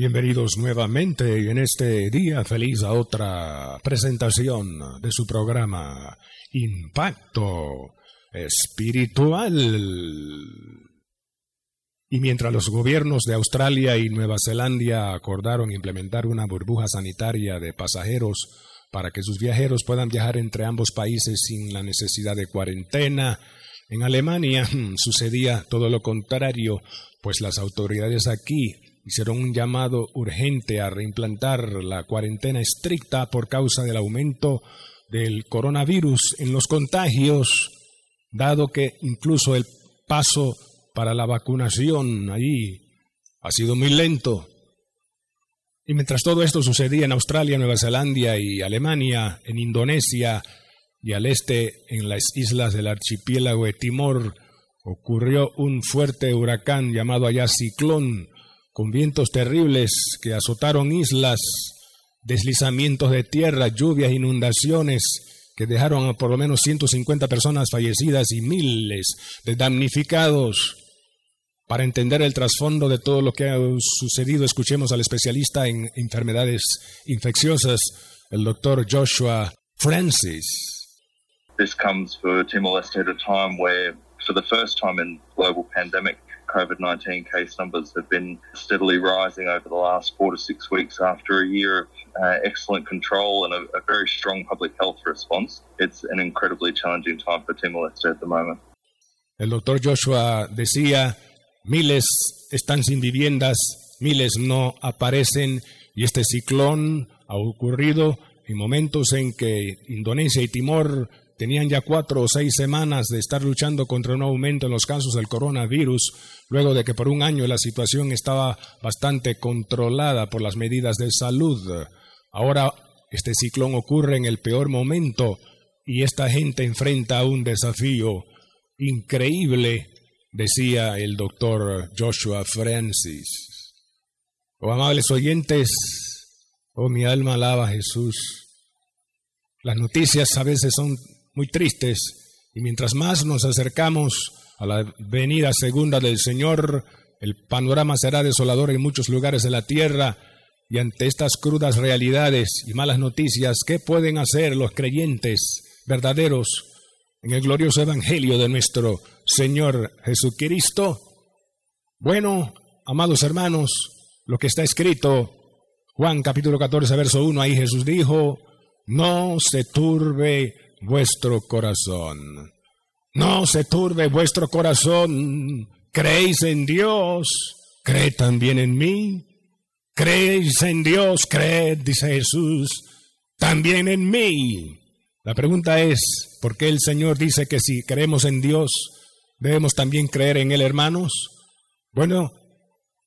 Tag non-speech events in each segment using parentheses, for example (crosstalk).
Bienvenidos nuevamente en este día feliz a otra presentación de su programa Impacto Espiritual. Y mientras los gobiernos de Australia y Nueva Zelanda acordaron implementar una burbuja sanitaria de pasajeros para que sus viajeros puedan viajar entre ambos países sin la necesidad de cuarentena, en Alemania (clears throat) sucedía todo lo contrario, pues las autoridades aquí hicieron un llamado urgente a reimplantar la cuarentena estricta por causa del aumento del coronavirus en los contagios, dado que incluso el paso para la vacunación allí ha sido muy lento. Y mientras todo esto sucedía en Australia, Nueva Zelanda y Alemania, en Indonesia y al este, en las islas del archipiélago de Timor, ocurrió un fuerte huracán llamado allá ciclón, con vientos terribles que azotaron islas, deslizamientos de tierra, lluvias, inundaciones que dejaron por lo menos 150 personas fallecidas y miles de damnificados. Para entender el trasfondo de todo lo que ha sucedido, escuchemos al especialista en enfermedades infecciosas, el doctor Joshua Francis. This comes for Timor-Leste at a time where, for the first time in global pandemic, COVID-19 case numbers have been steadily rising over the last four to six weeks after a year of uh, excellent control and a, a very strong public health response. It's an incredibly challenging time for Timor-Leste at the moment. El doctor Joshua decía Miles están sin viviendas, miles no aparecen y este ciclón ha ocurrido en momentos en que Indonesia y Timor tenían ya cuatro o seis semanas de estar luchando contra un aumento en los casos del coronavirus, luego de que por un año la situación estaba bastante controlada por las medidas de salud. Ahora este ciclón ocurre en el peor momento y esta gente enfrenta un desafío increíble decía el doctor Joshua Francis. Oh amables oyentes, oh mi alma alaba a Jesús. Las noticias a veces son muy tristes y mientras más nos acercamos a la venida segunda del Señor, el panorama será desolador en muchos lugares de la tierra y ante estas crudas realidades y malas noticias, ¿qué pueden hacer los creyentes verdaderos en el glorioso Evangelio de nuestro Señor Jesucristo? Bueno, amados hermanos, lo que está escrito, Juan capítulo 14, verso 1, ahí Jesús dijo, no se turbe vuestro corazón, no se turbe vuestro corazón, creéis en Dios, cree también en mí, creéis en Dios, creed, dice Jesús, también en mí. La pregunta es, ¿por qué el Señor dice que si creemos en Dios, debemos también creer en Él, hermanos? Bueno,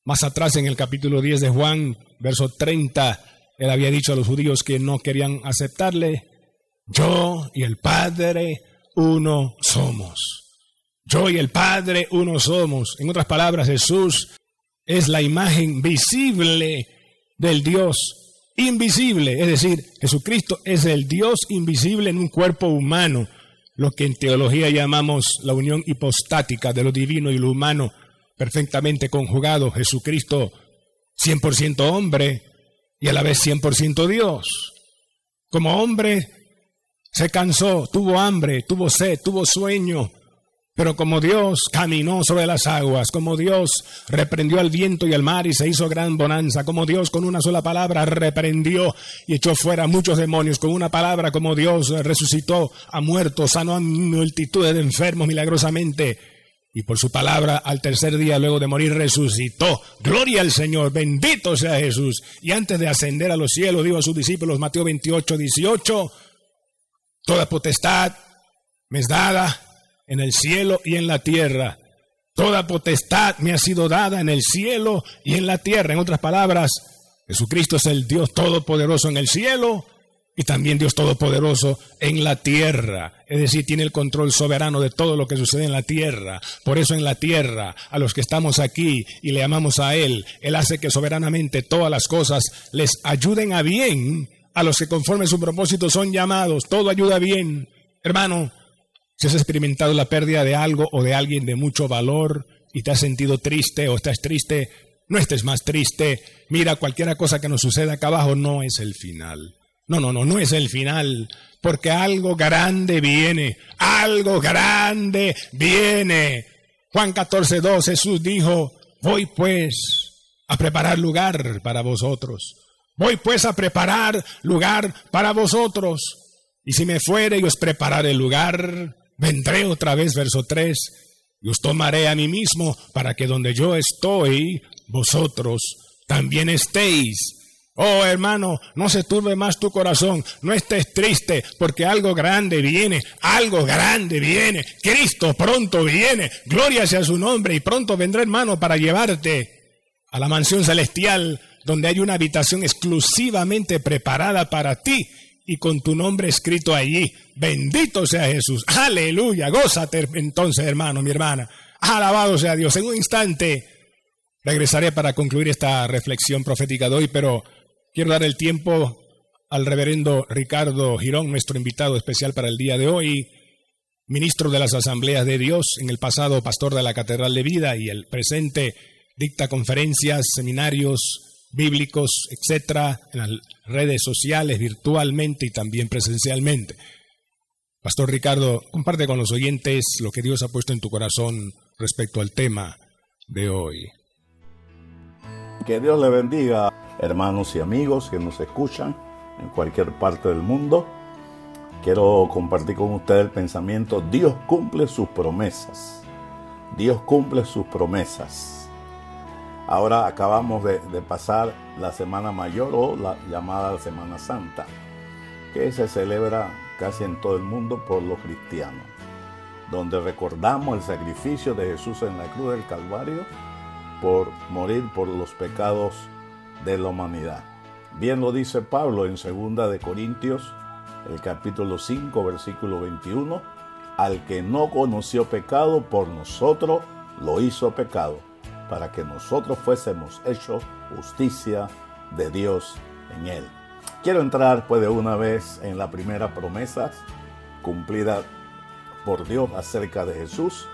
más atrás en el capítulo 10 de Juan, verso 30, Él había dicho a los judíos que no querían aceptarle, yo y el Padre uno somos. Yo y el Padre uno somos. En otras palabras, Jesús es la imagen visible del Dios invisible, es decir, Jesucristo es el Dios invisible en un cuerpo humano, lo que en teología llamamos la unión hipostática de lo divino y lo humano, perfectamente conjugado, Jesucristo 100% hombre y a la vez 100% Dios. Como hombre se cansó, tuvo hambre, tuvo sed, tuvo sueño, pero como Dios caminó sobre las aguas, como Dios reprendió al viento y al mar y se hizo gran bonanza, como Dios con una sola palabra reprendió y echó fuera muchos demonios, con una palabra como Dios resucitó a muertos, sanó a multitudes de enfermos milagrosamente, y por su palabra al tercer día luego de morir resucitó. Gloria al Señor, bendito sea Jesús. Y antes de ascender a los cielos, dijo a sus discípulos, Mateo 28, 18, toda potestad me es dada en el cielo y en la tierra. Toda potestad me ha sido dada en el cielo y en la tierra. En otras palabras, Jesucristo es el Dios Todopoderoso en el cielo y también Dios Todopoderoso en la tierra. Es decir, tiene el control soberano de todo lo que sucede en la tierra. Por eso en la tierra, a los que estamos aquí y le amamos a Él, Él hace que soberanamente todas las cosas les ayuden a bien a los que conforme su propósito son llamados. Todo ayuda bien. Hermano, si has experimentado la pérdida de algo o de alguien de mucho valor y te has sentido triste o estás triste, no estés más triste. Mira, cualquier cosa que nos suceda acá abajo no es el final. No, no, no, no es el final, porque algo grande viene, algo grande viene. Juan 14, 2, Jesús dijo, voy pues a preparar lugar para vosotros. Voy pues a preparar lugar para vosotros. Y si me fuere y os prepararé lugar, vendré otra vez, verso 3, y os tomaré a mí mismo para que donde yo estoy, vosotros también estéis. Oh hermano, no se turbe más tu corazón, no estés triste, porque algo grande viene, algo grande viene. Cristo pronto viene, gloria sea su nombre, y pronto vendrá hermano para llevarte a la mansión celestial, donde hay una habitación exclusivamente preparada para ti y con tu nombre escrito allí. Bendito sea Jesús, aleluya, gózate entonces hermano, mi hermana. Alabado sea Dios. En un instante regresaré para concluir esta reflexión profética de hoy, pero Quiero dar el tiempo al reverendo Ricardo Girón, nuestro invitado especial para el día de hoy, ministro de las Asambleas de Dios, en el pasado pastor de la Catedral de Vida y el presente dicta conferencias, seminarios bíblicos, etcétera, en las redes sociales, virtualmente y también presencialmente. Pastor Ricardo, comparte con los oyentes lo que Dios ha puesto en tu corazón respecto al tema de hoy. Que Dios le bendiga hermanos y amigos que nos escuchan en cualquier parte del mundo. Quiero compartir con ustedes el pensamiento, Dios cumple sus promesas. Dios cumple sus promesas. Ahora acabamos de, pasar la Semana Mayor o la llamada Semana Santa, que se celebra casi en todo el mundo por los cristianos, donde recordamos el sacrificio de Jesús en la cruz del Calvario por morir por los pecados de la humanidad. Bien lo dice Pablo en 2 de Corintios, el capítulo 5, versículo 21, al que no conoció pecado por nosotros lo hizo pecado, para que nosotros fuésemos hechos justicia de Dios en él. Quiero entrar pues de una vez en la primera promesa cumplida por Dios acerca de Jesús.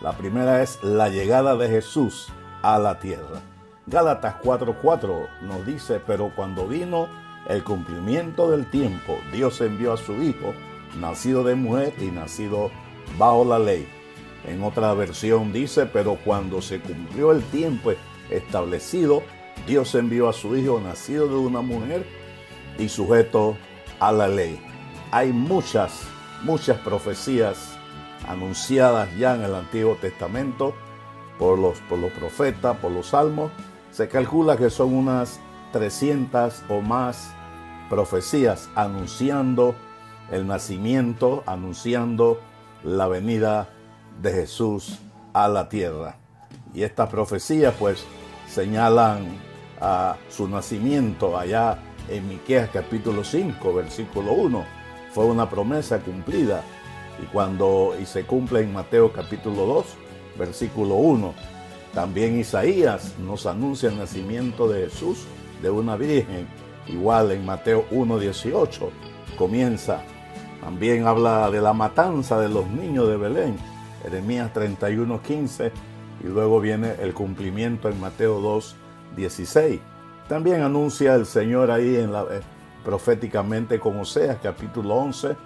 La primera es la llegada de Jesús a la tierra. Gálatas 4:4 nos dice, pero cuando vino el cumplimiento del tiempo, Dios envió a su Hijo, nacido de mujer y nacido bajo la ley. En otra versión dice, pero cuando se cumplió el tiempo establecido, Dios envió a su Hijo, nacido de una mujer y sujeto a la ley. Hay muchas, muchas profecías anunciadas ya en el Antiguo Testamento por los, por los profetas, por los salmos, se calcula que son unas 300 o más profecías anunciando el nacimiento, anunciando la venida de Jesús a la tierra. Y estas profecías pues señalan a su nacimiento allá en Miqueas capítulo 5, versículo 1. Fue una promesa cumplida y cuando y se cumple en Mateo capítulo 2, versículo 1 también Isaías nos anuncia el nacimiento de Jesús de una virgen, igual en Mateo 1.18 comienza. También habla de la matanza de los niños de Belén, Jeremías 31.15 y luego viene el cumplimiento en Mateo 2.16. También anuncia el Señor ahí eh, proféticamente con Oseas capítulo 11,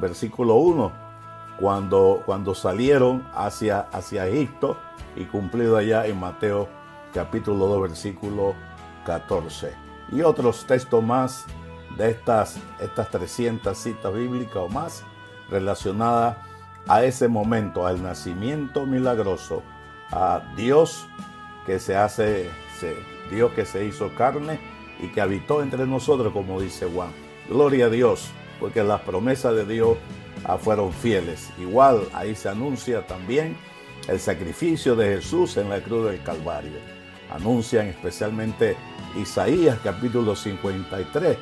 versículo 1, cuando, salieron hacia, hacia Egipto y cumplido allá en Mateo capítulo 2 versículo 14. Y otros textos más de estas, estas 300 citas bíblicas o más relacionadas a ese momento, al nacimiento milagroso, a Dios que se hace, Dios que se hizo carne y que habitó entre nosotros, como dice Juan. Gloria a Dios, porque las promesas de Dios ah, fueron fieles. Igual ahí se anuncia también el sacrificio de Jesús en la cruz del Calvario. Anuncian especialmente Isaías capítulo 53,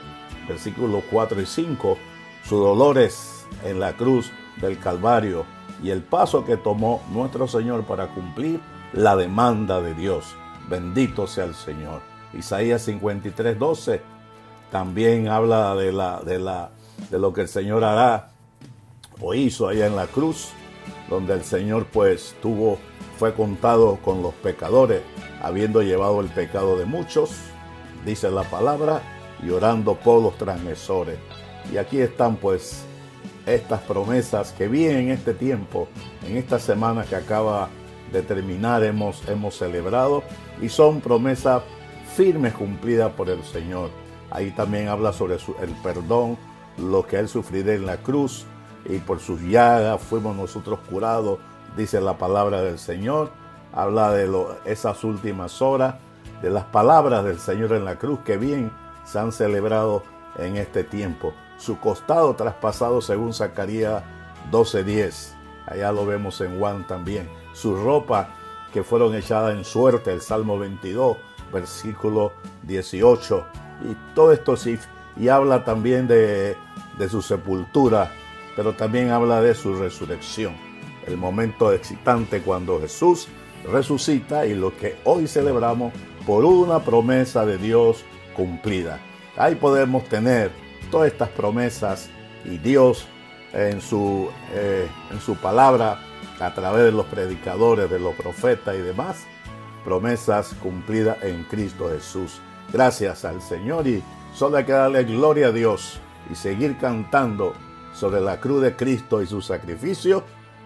versículos 4 y 5, sus dolores en la cruz del Calvario y el paso que tomó nuestro Señor para cumplir la demanda de Dios. Bendito sea el Señor. Isaías 53, 12 también habla de, la, de, la, de lo que el Señor hará o hizo allá en la cruz, donde el Señor pues tuvo, fue contado con los pecadores, habiendo llevado el pecado de muchos, dice la palabra, y orando por los transgresores. Y aquí están pues estas promesas que vi en este tiempo, en esta semana que acaba de terminar, hemos, hemos celebrado, y son promesas firmes cumplidas por el Señor. Ahí también habla sobre el perdón, lo que Él sufrirá en la cruz, y por sus llagas fuimos nosotros curados, dice la palabra del Señor. Habla de esas últimas horas, de las palabras del Señor en la cruz que bien se han celebrado en este tiempo. Su costado traspasado según Zacarías 12:10. Allá lo vemos en Juan también. Su ropa que fueron echadas en suerte, el Salmo 22, versículo 18. Y todo esto sí, y habla también de, de su sepultura, pero también habla de su resurrección. El momento excitante cuando Jesús resucita y lo que hoy celebramos por una promesa de Dios cumplida. Ahí podemos tener todas estas promesas y Dios en su, eh, en su palabra, a través de los predicadores, de los profetas y demás, promesas cumplidas en Cristo Jesús. Gracias al Señor y solo hay que darle gloria a Dios y seguir cantando sobre la cruz de Cristo y su sacrificio,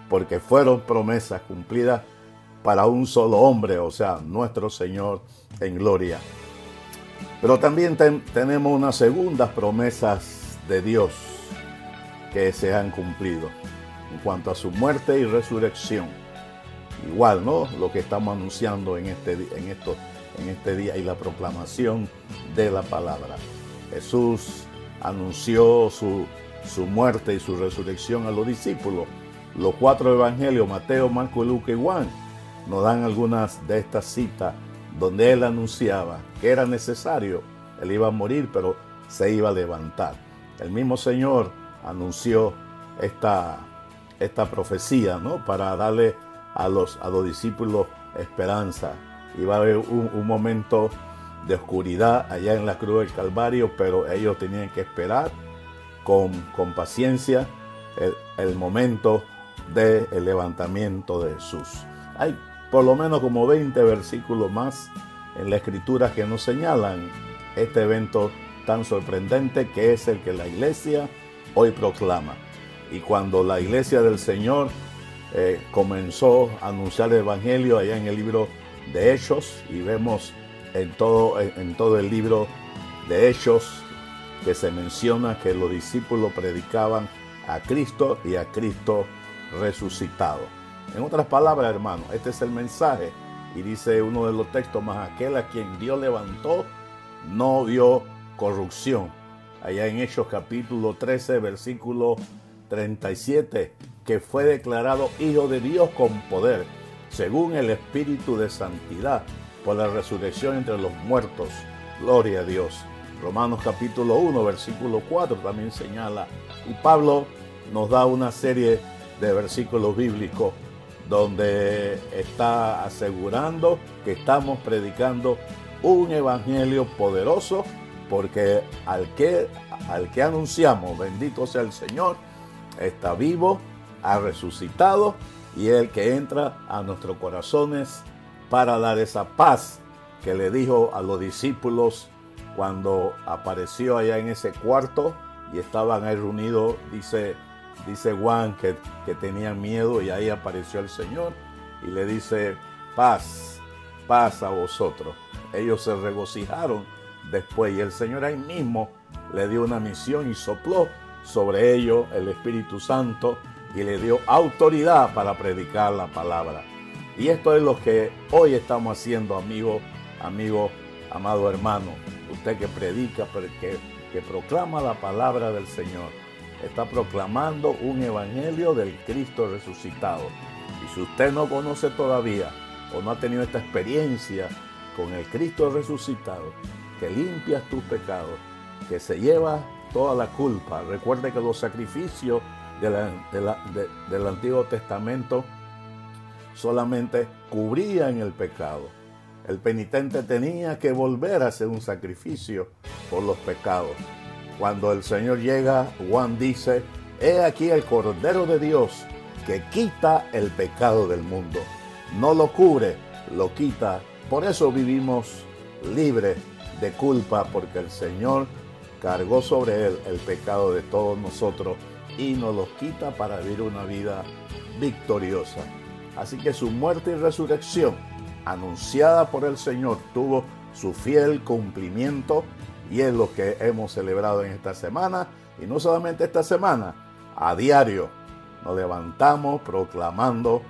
porque fueron promesas cumplidas para un solo hombre, o sea, nuestro Señor en gloria. Pero también tenemos unas segundas promesas de Dios que se han cumplido en cuanto a su muerte y resurrección. Igual, ¿no? Lo que estamos anunciando en este, en esto, en este día y la proclamación de la palabra. Jesús anunció su, su muerte y su resurrección a los discípulos. Los cuatro evangelios, Mateo, Marco, Lucas y Juan, nos dan algunas de estas citas donde él anunciaba que era necesario, él iba a morir, pero se iba a levantar. El mismo Señor anunció esta, esta profecía, ¿no? Para darle a los, a los discípulos esperanza. Iba a haber un, momento de oscuridad allá en la cruz del Calvario, pero ellos tenían que esperar con, con paciencia el, momento del levantamiento de Jesús. Hay por lo menos como 20 versículos más en la escritura que nos señalan este evento tan sorprendente que es el que la iglesia hoy proclama. Y cuando la iglesia del Señor eh, comenzó a anunciar el Evangelio allá en el libro de Hechos, y vemos en todo, en todo el libro de Hechos que se menciona que los discípulos predicaban a Cristo y a Cristo resucitado. En otras palabras, hermano, este es el mensaje. Y dice uno de los textos más, aquel a quien Dios levantó no vio corrupción. Allá en Hechos capítulo 13, versículo 37, que fue declarado Hijo de Dios con poder, según el Espíritu de Santidad, por la resurrección entre los muertos. Gloria a Dios. Romanos capítulo 1, versículo 4 también señala. Y Pablo nos da una serie de versículos bíblicos donde está asegurando que estamos predicando un evangelio poderoso, porque al que, al que anunciamos, bendito sea el Señor, está vivo, ha resucitado y el que entra a nuestros corazones para dar esa paz que le dijo a los discípulos cuando apareció allá en ese cuarto y estaban ahí reunidos, dice dice Juan que, que miedo y ahí apareció el Señor y le dice, paz, paz a vosotros. Ellos se regocijaron después y el Señor ahí mismo le dio una misión y sopló sobre ellos el Espíritu Santo y le dio autoridad para predicar la palabra. Y esto es lo que hoy estamos haciendo, amigo, amigo, amado hermano. Usted que predica, que, que proclama la palabra del Señor está proclamando un evangelio del Cristo resucitado. Y si usted no conoce todavía o no ha tenido esta experiencia con el Cristo resucitado, que limpias tus pecados, que se lleva toda la culpa. Recuerde que los sacrificios del Antiguo Testamento solamente cubrían el pecado. El penitente tenía que volver a hacer un sacrificio por los pecados. Cuando el Señor llega, Juan dice, he aquí el Cordero de Dios que quita el pecado del mundo. No lo cubre, lo quita. Por eso vivimos libres de culpa, porque el Señor cargó sobre él el pecado de todos nosotros y nos los quita para vivir una vida victoriosa. Así que su muerte y resurrección, anunciada por el Señor, tuvo su fiel cumplimiento y es lo que hemos celebrado en esta semana. Y no solamente esta semana, a diario nos levantamos proclamando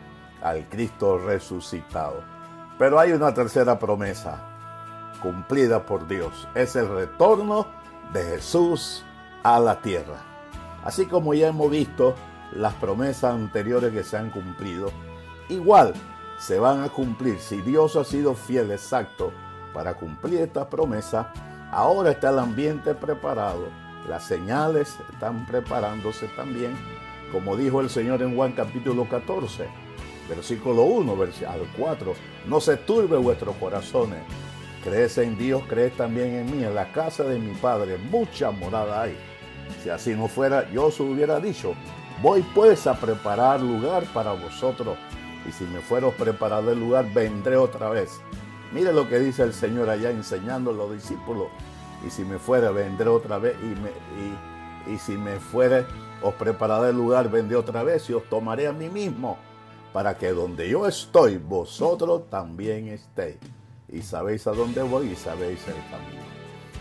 al Cristo resucitado. Pero hay una tercera promesa cumplida por Dios. Es el retorno de Jesús a la tierra. Así como ya hemos visto las promesas anteriores que se han cumplido, igual se van a cumplir. Si Dios ha sido fiel, exacto, para cumplir esta promesa, ahora está el ambiente preparado. Las señales están preparándose también, como dijo el Señor en Juan capítulo 14, versículo 1, versículo 4. No se turbe vuestros corazones. Crees en Dios, crees también en mí. En la casa de mi Padre mucha morada hay. Si así no fuera, yo os hubiera dicho, voy pues a preparar lugar para vosotros y si me fueros preparado el lugar, vendré otra vez. Mire lo que dice el Señor allá enseñando a los discípulos. Y si me fuera, vendré otra vez. Y, me, y, si me fuere, os prepararé el lugar, vendré otra vez y os tomaré a mí mismo, para que donde yo estoy, vosotros también estéis. Y sabéis a dónde voy y sabéis el camino.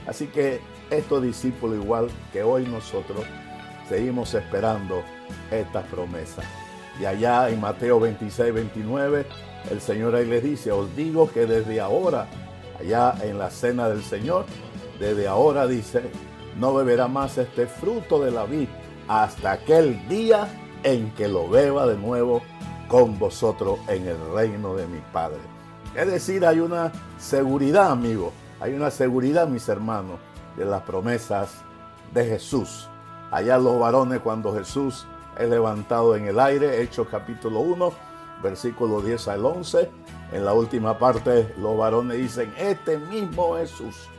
Así que estos discípulos, igual que hoy nosotros, seguimos esperando estas promesas. Y allá en Mateo 26, 29, el Señor ahí les dice, os digo que desde ahora, allá en la cena del Señor, desde ahora dice, no beberá más este fruto de la vid hasta aquel día en que lo beba de nuevo con vosotros en el reino de mi Padre. Es decir, hay una seguridad, amigo, hay una seguridad, mis hermanos, de las promesas de Jesús. Allá los varones, cuando Jesús es levantado en el aire, Hechos capítulo 1, versículo 10 al 11. En la última parte los varones dicen, este mismo Jesús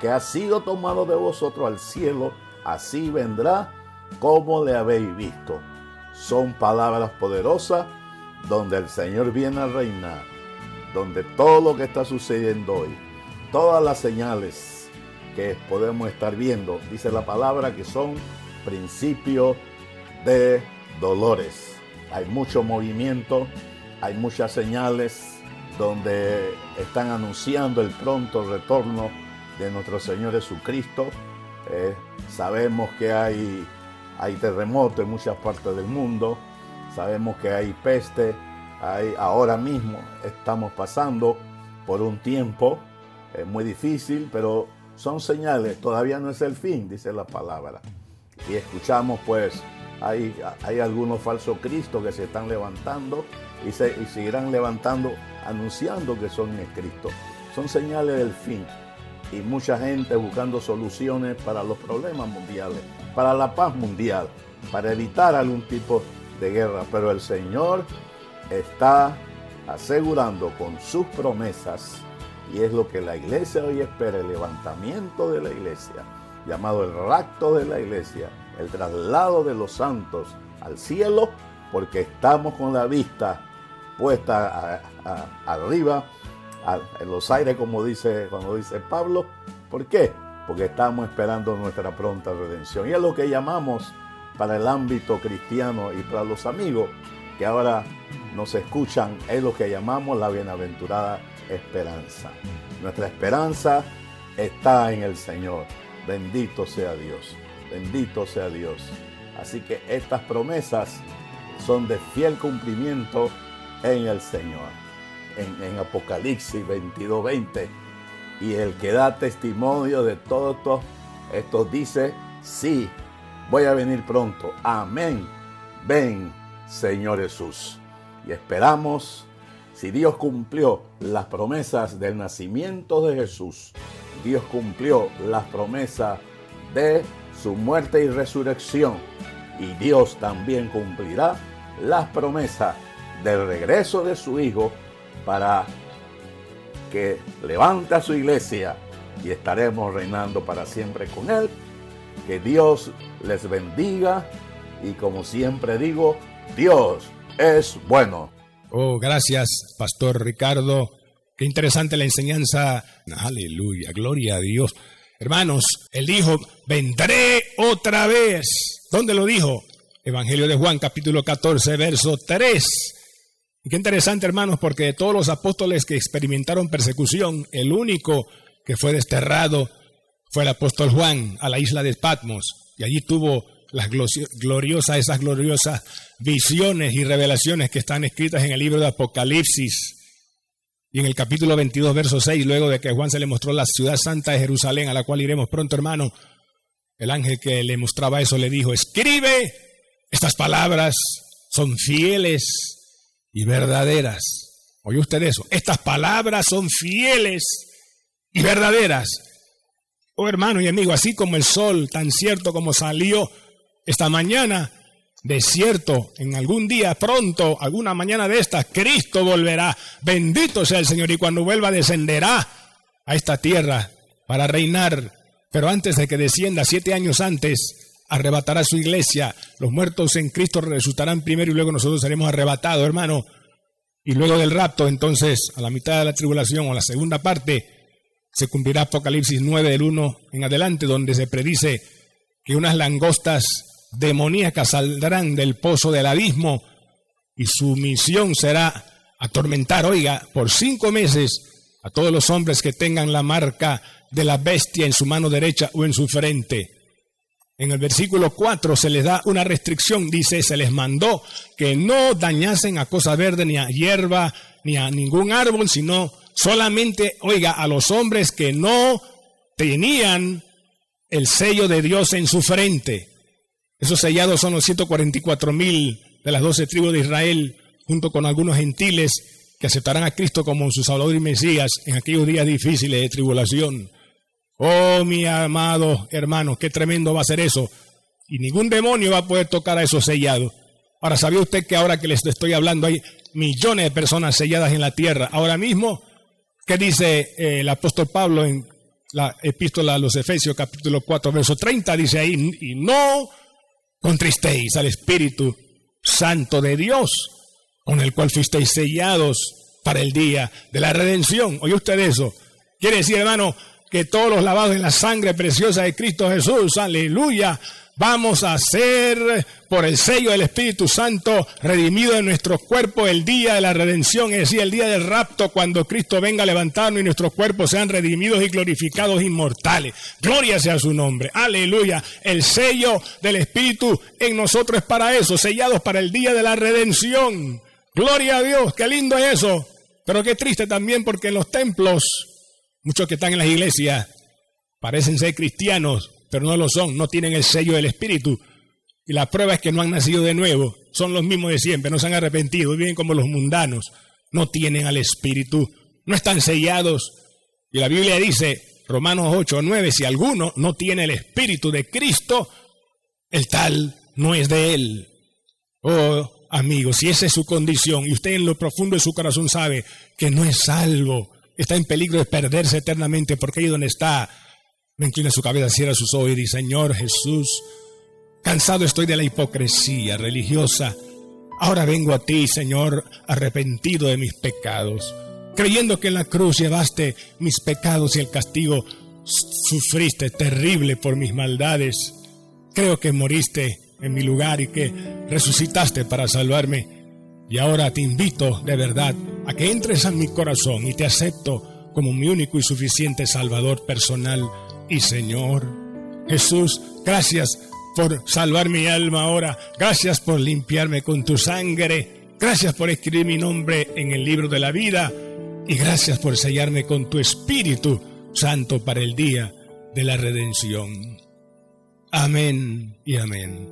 que ha sido tomado de vosotros al cielo, así vendrá como le habéis visto. Son palabras poderosas donde el Señor viene a reinar, donde todo lo que está sucediendo hoy, todas las señales que podemos estar viendo, dice la palabra que son principios de dolores. Hay mucho movimiento, hay muchas señales donde están anunciando el pronto retorno de nuestro Señor Jesucristo. Eh, sabemos que hay, hay terremotos en muchas partes del mundo, sabemos que hay peste, ahora mismo estamos pasando por un tiempo muy difícil, pero son señales, todavía no es el fin, dice la palabra. Y escuchamos pues hay, algunos falsos cristos que se están levantando y, se, y seguirán levantando anunciando que son Cristo. Son señales del fin y mucha gente buscando soluciones para los problemas mundiales, para la paz mundial, para evitar algún tipo de guerra. Pero el Señor está asegurando con sus promesas, y es lo que la iglesia hoy espera, el levantamiento de la iglesia, llamado el rapto de la iglesia, el traslado de los santos al cielo, porque estamos con la vista puesta arriba, en los aires, como dice, cuando dice Pablo. ¿Por qué? Porque estamos esperando nuestra pronta redención. Y es lo que llamamos para el ámbito cristiano y para los amigos que ahora nos escuchan, es lo que llamamos la bienaventurada esperanza. Nuestra esperanza está en el Señor. Bendito sea Dios. Bendito sea Dios. Así que estas promesas son de fiel cumplimiento en el Señor. En, Apocalipsis 22, 20. Y el que da testimonio de todo esto dice, sí, voy a venir pronto. Amén. Ven, Señor Jesús. Y esperamos, si Dios cumplió las promesas del nacimiento de Jesús, Dios cumplió las promesas de su muerte y resurrección. Y Dios también cumplirá las promesas del regreso de su Hijo para que levante a su iglesia y estaremos reinando para siempre con Él. Que Dios les bendiga y como siempre digo, Dios es bueno. Oh, gracias, Pastor Ricardo. Qué interesante la enseñanza. Aleluya, gloria a Dios. Hermanos, él dijo, vendré otra vez. ¿Dónde lo dijo? Evangelio de Juan, capítulo 14, verso 3. Y qué interesante, hermanos, porque de todos los apóstoles que experimentaron persecución, el único que fue desterrado fue el apóstol Juan a la isla de Patmos. Y allí tuvo las gloriosas, esas gloriosas visiones y revelaciones que están escritas en el libro de Apocalipsis. Y en el capítulo 22, verso 6, luego de que Juan se le mostró la ciudad santa de Jerusalén, a la cual iremos pronto, hermano, el ángel que le mostraba eso le dijo, escribe, estas palabras son fieles y verdaderas. ¿Oye usted eso? Estas palabras son fieles y verdaderas. Oh hermano y amigo, así como el sol, tan cierto como salió esta mañana, de cierto, en algún día pronto, alguna mañana de estas, Cristo volverá. Bendito sea el Señor y cuando vuelva descenderá a esta tierra para reinar. Pero antes de que descienda, siete años antes, arrebatará su iglesia. Los muertos en Cristo resucitarán primero y luego nosotros seremos arrebatados, hermano. Y luego del rapto, entonces, a la mitad de la tribulación o la segunda parte, se cumplirá Apocalipsis 9 del 1 en adelante, donde se predice que unas langostas demoníacas saldrán del pozo del abismo y su misión será atormentar, oiga, por cinco meses a todos los hombres que tengan la marca de la bestia en su mano derecha o en su frente. En el versículo 4 se les da una restricción, dice, se les mandó que no dañasen a cosa verde, ni a hierba, ni a ningún árbol, sino solamente, oiga, a los hombres que no tenían el sello de Dios en su frente. Esos sellados son los 144 mil de las doce tribus de Israel, junto con algunos gentiles que aceptarán a Cristo como su Salvador y Mesías en aquellos días difíciles de tribulación. Oh, mi amado hermano, qué tremendo va a ser eso. Y ningún demonio va a poder tocar a esos sellados. Ahora, ¿sabía usted que ahora que les estoy hablando hay millones de personas selladas en la tierra? Ahora mismo, ¿qué dice eh, el apóstol Pablo en la epístola a los Efesios capítulo 4, verso 30? Dice ahí, y no contristéis al Espíritu Santo de Dios, con el cual fuisteis sellados para el día de la redención. ¿Oye usted eso? Quiere decir, hermano, que todos los lavados en la sangre preciosa de Cristo Jesús, aleluya, vamos a ser por el sello del Espíritu Santo redimido en nuestros cuerpos el día de la redención, es decir, el día del rapto, cuando Cristo venga a levantarnos y nuestros cuerpos sean redimidos y glorificados inmortales. Gloria sea su nombre. Aleluya. El sello del Espíritu en nosotros es para eso, sellados para el día de la redención. Gloria a Dios, qué lindo es eso. Pero qué triste también porque en los templos, muchos que están en las iglesias parecen ser cristianos, pero no lo son, no tienen el sello del Espíritu. Y la prueba es que no han nacido de nuevo, son los mismos de siempre, no se han arrepentido, viven como los mundanos, no tienen al Espíritu, no están sellados. Y la Biblia dice, Romanos 8 o 9, si alguno no tiene el Espíritu de Cristo, el tal no es de él. Oh, amigo, si esa es su condición y usted en lo profundo de su corazón sabe que no es salvo, está en peligro de perderse eternamente porque ahí donde está inclina su cabeza, cierra sus ojos y dice, Señor Jesús, cansado estoy de la hipocresía religiosa. Ahora vengo a ti, Señor, arrepentido de mis pecados, creyendo que en la cruz llevaste mis pecados y el castigo sufriste terrible por mis maldades. Creo que moriste en mi lugar y que resucitaste para salvarme. Y ahora te invito de verdad a que entres en mi corazón y te acepto como mi único y suficiente Salvador personal y Señor. Jesús, gracias por salvar mi alma ahora. Gracias por limpiarme con tu sangre. Gracias por escribir mi nombre en el libro de la vida. Y gracias por sellarme con tu Espíritu Santo para el día de la redención. Amén y amén.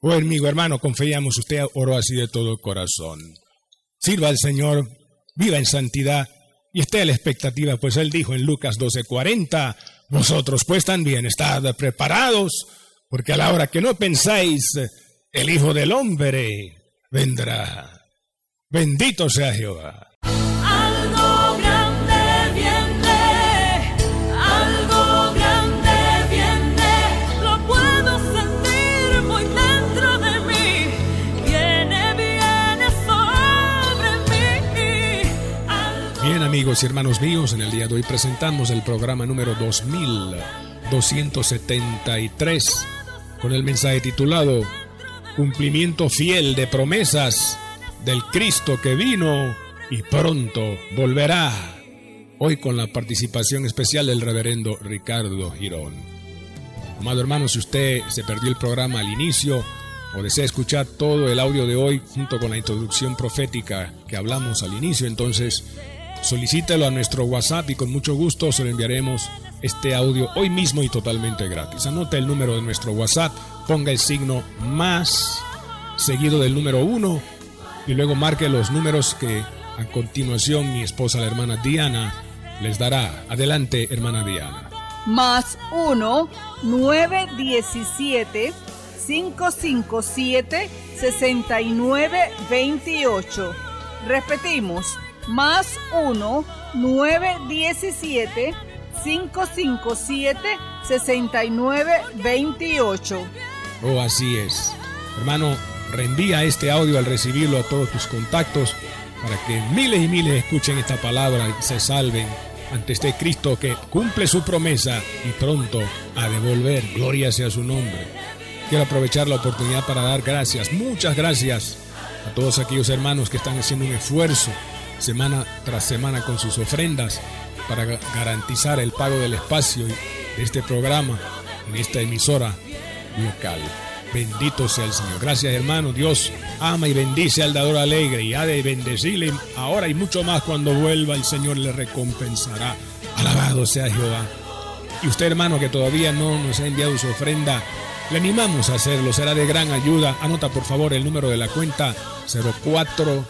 Oh amigo hermano, confiamos, usted oró así de todo corazón. Sirva al Señor, viva en santidad y esté la expectativa, pues él dijo en Lucas 12:40, vosotros pues también estad preparados, porque a la hora que no pensáis, el Hijo del Hombre vendrá. Bendito sea Jehová. Amigos y hermanos míos, en el día de hoy presentamos el programa número 2273 con el mensaje titulado Cumplimiento fiel de promesas del Cristo que vino y pronto volverá. Hoy con la participación especial del reverendo Ricardo Girón. Amado hermano, si usted se perdió el programa al inicio o desea escuchar todo el audio de hoy junto con la introducción profética que hablamos al inicio, entonces Solicítelo a nuestro WhatsApp y con mucho gusto se lo enviaremos este audio hoy mismo y totalmente gratis. Anote el número de nuestro WhatsApp, ponga el signo más seguido del número 1 y luego marque los números que a continuación mi esposa, la hermana Diana, les dará. Adelante, hermana Diana. Más 1 917 557 6928. Repetimos más 1 917 557 6928. Oh, así es. Hermano, reenvía este audio al recibirlo a todos tus contactos para que miles y miles escuchen esta palabra y se salven ante este Cristo que cumple su promesa y pronto a devolver. Gloria sea su nombre. Quiero aprovechar la oportunidad para dar gracias, muchas gracias a todos aquellos hermanos que están haciendo un esfuerzo semana tras semana con sus ofrendas para garantizar el pago del espacio de este programa en esta emisora local. Bendito sea el Señor. Gracias hermano. Dios ama y bendice al dador alegre y ha de bendecirle ahora y mucho más cuando vuelva el Señor le recompensará. Alabado sea Jehová. Y usted hermano que todavía no nos ha enviado su ofrenda, le animamos a hacerlo. Será de gran ayuda. Anota por favor el número de la cuenta 04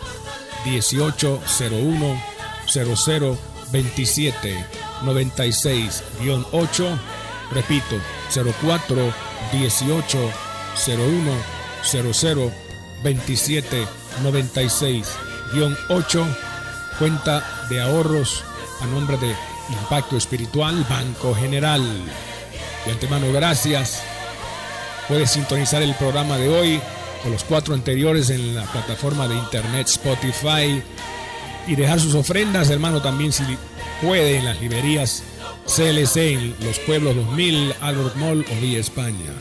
1801 00 27 96 8 repito 04 18 01 00 27 96 8 cuenta de ahorros a nombre de Impacto Espiritual Banco General. De antemano gracias. Puedes sintonizar el programa de hoy o los cuatro anteriores en la plataforma de internet Spotify y dejar sus ofrendas, hermano, también si puede en las librerías CLC en los pueblos 2000, Albert Mall o Villa España.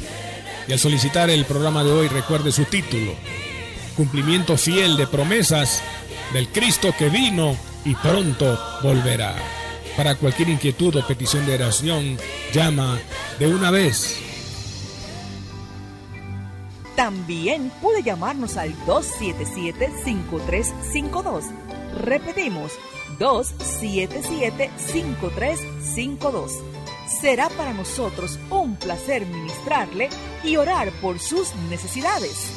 Y al solicitar el programa de hoy, recuerde su título: Cumplimiento fiel de promesas del Cristo que vino y pronto volverá. Para cualquier inquietud o petición de oración, llama de una vez también puede llamarnos al 277-5352. Repetimos, 277-5352. Será para nosotros un placer ministrarle y orar por sus necesidades.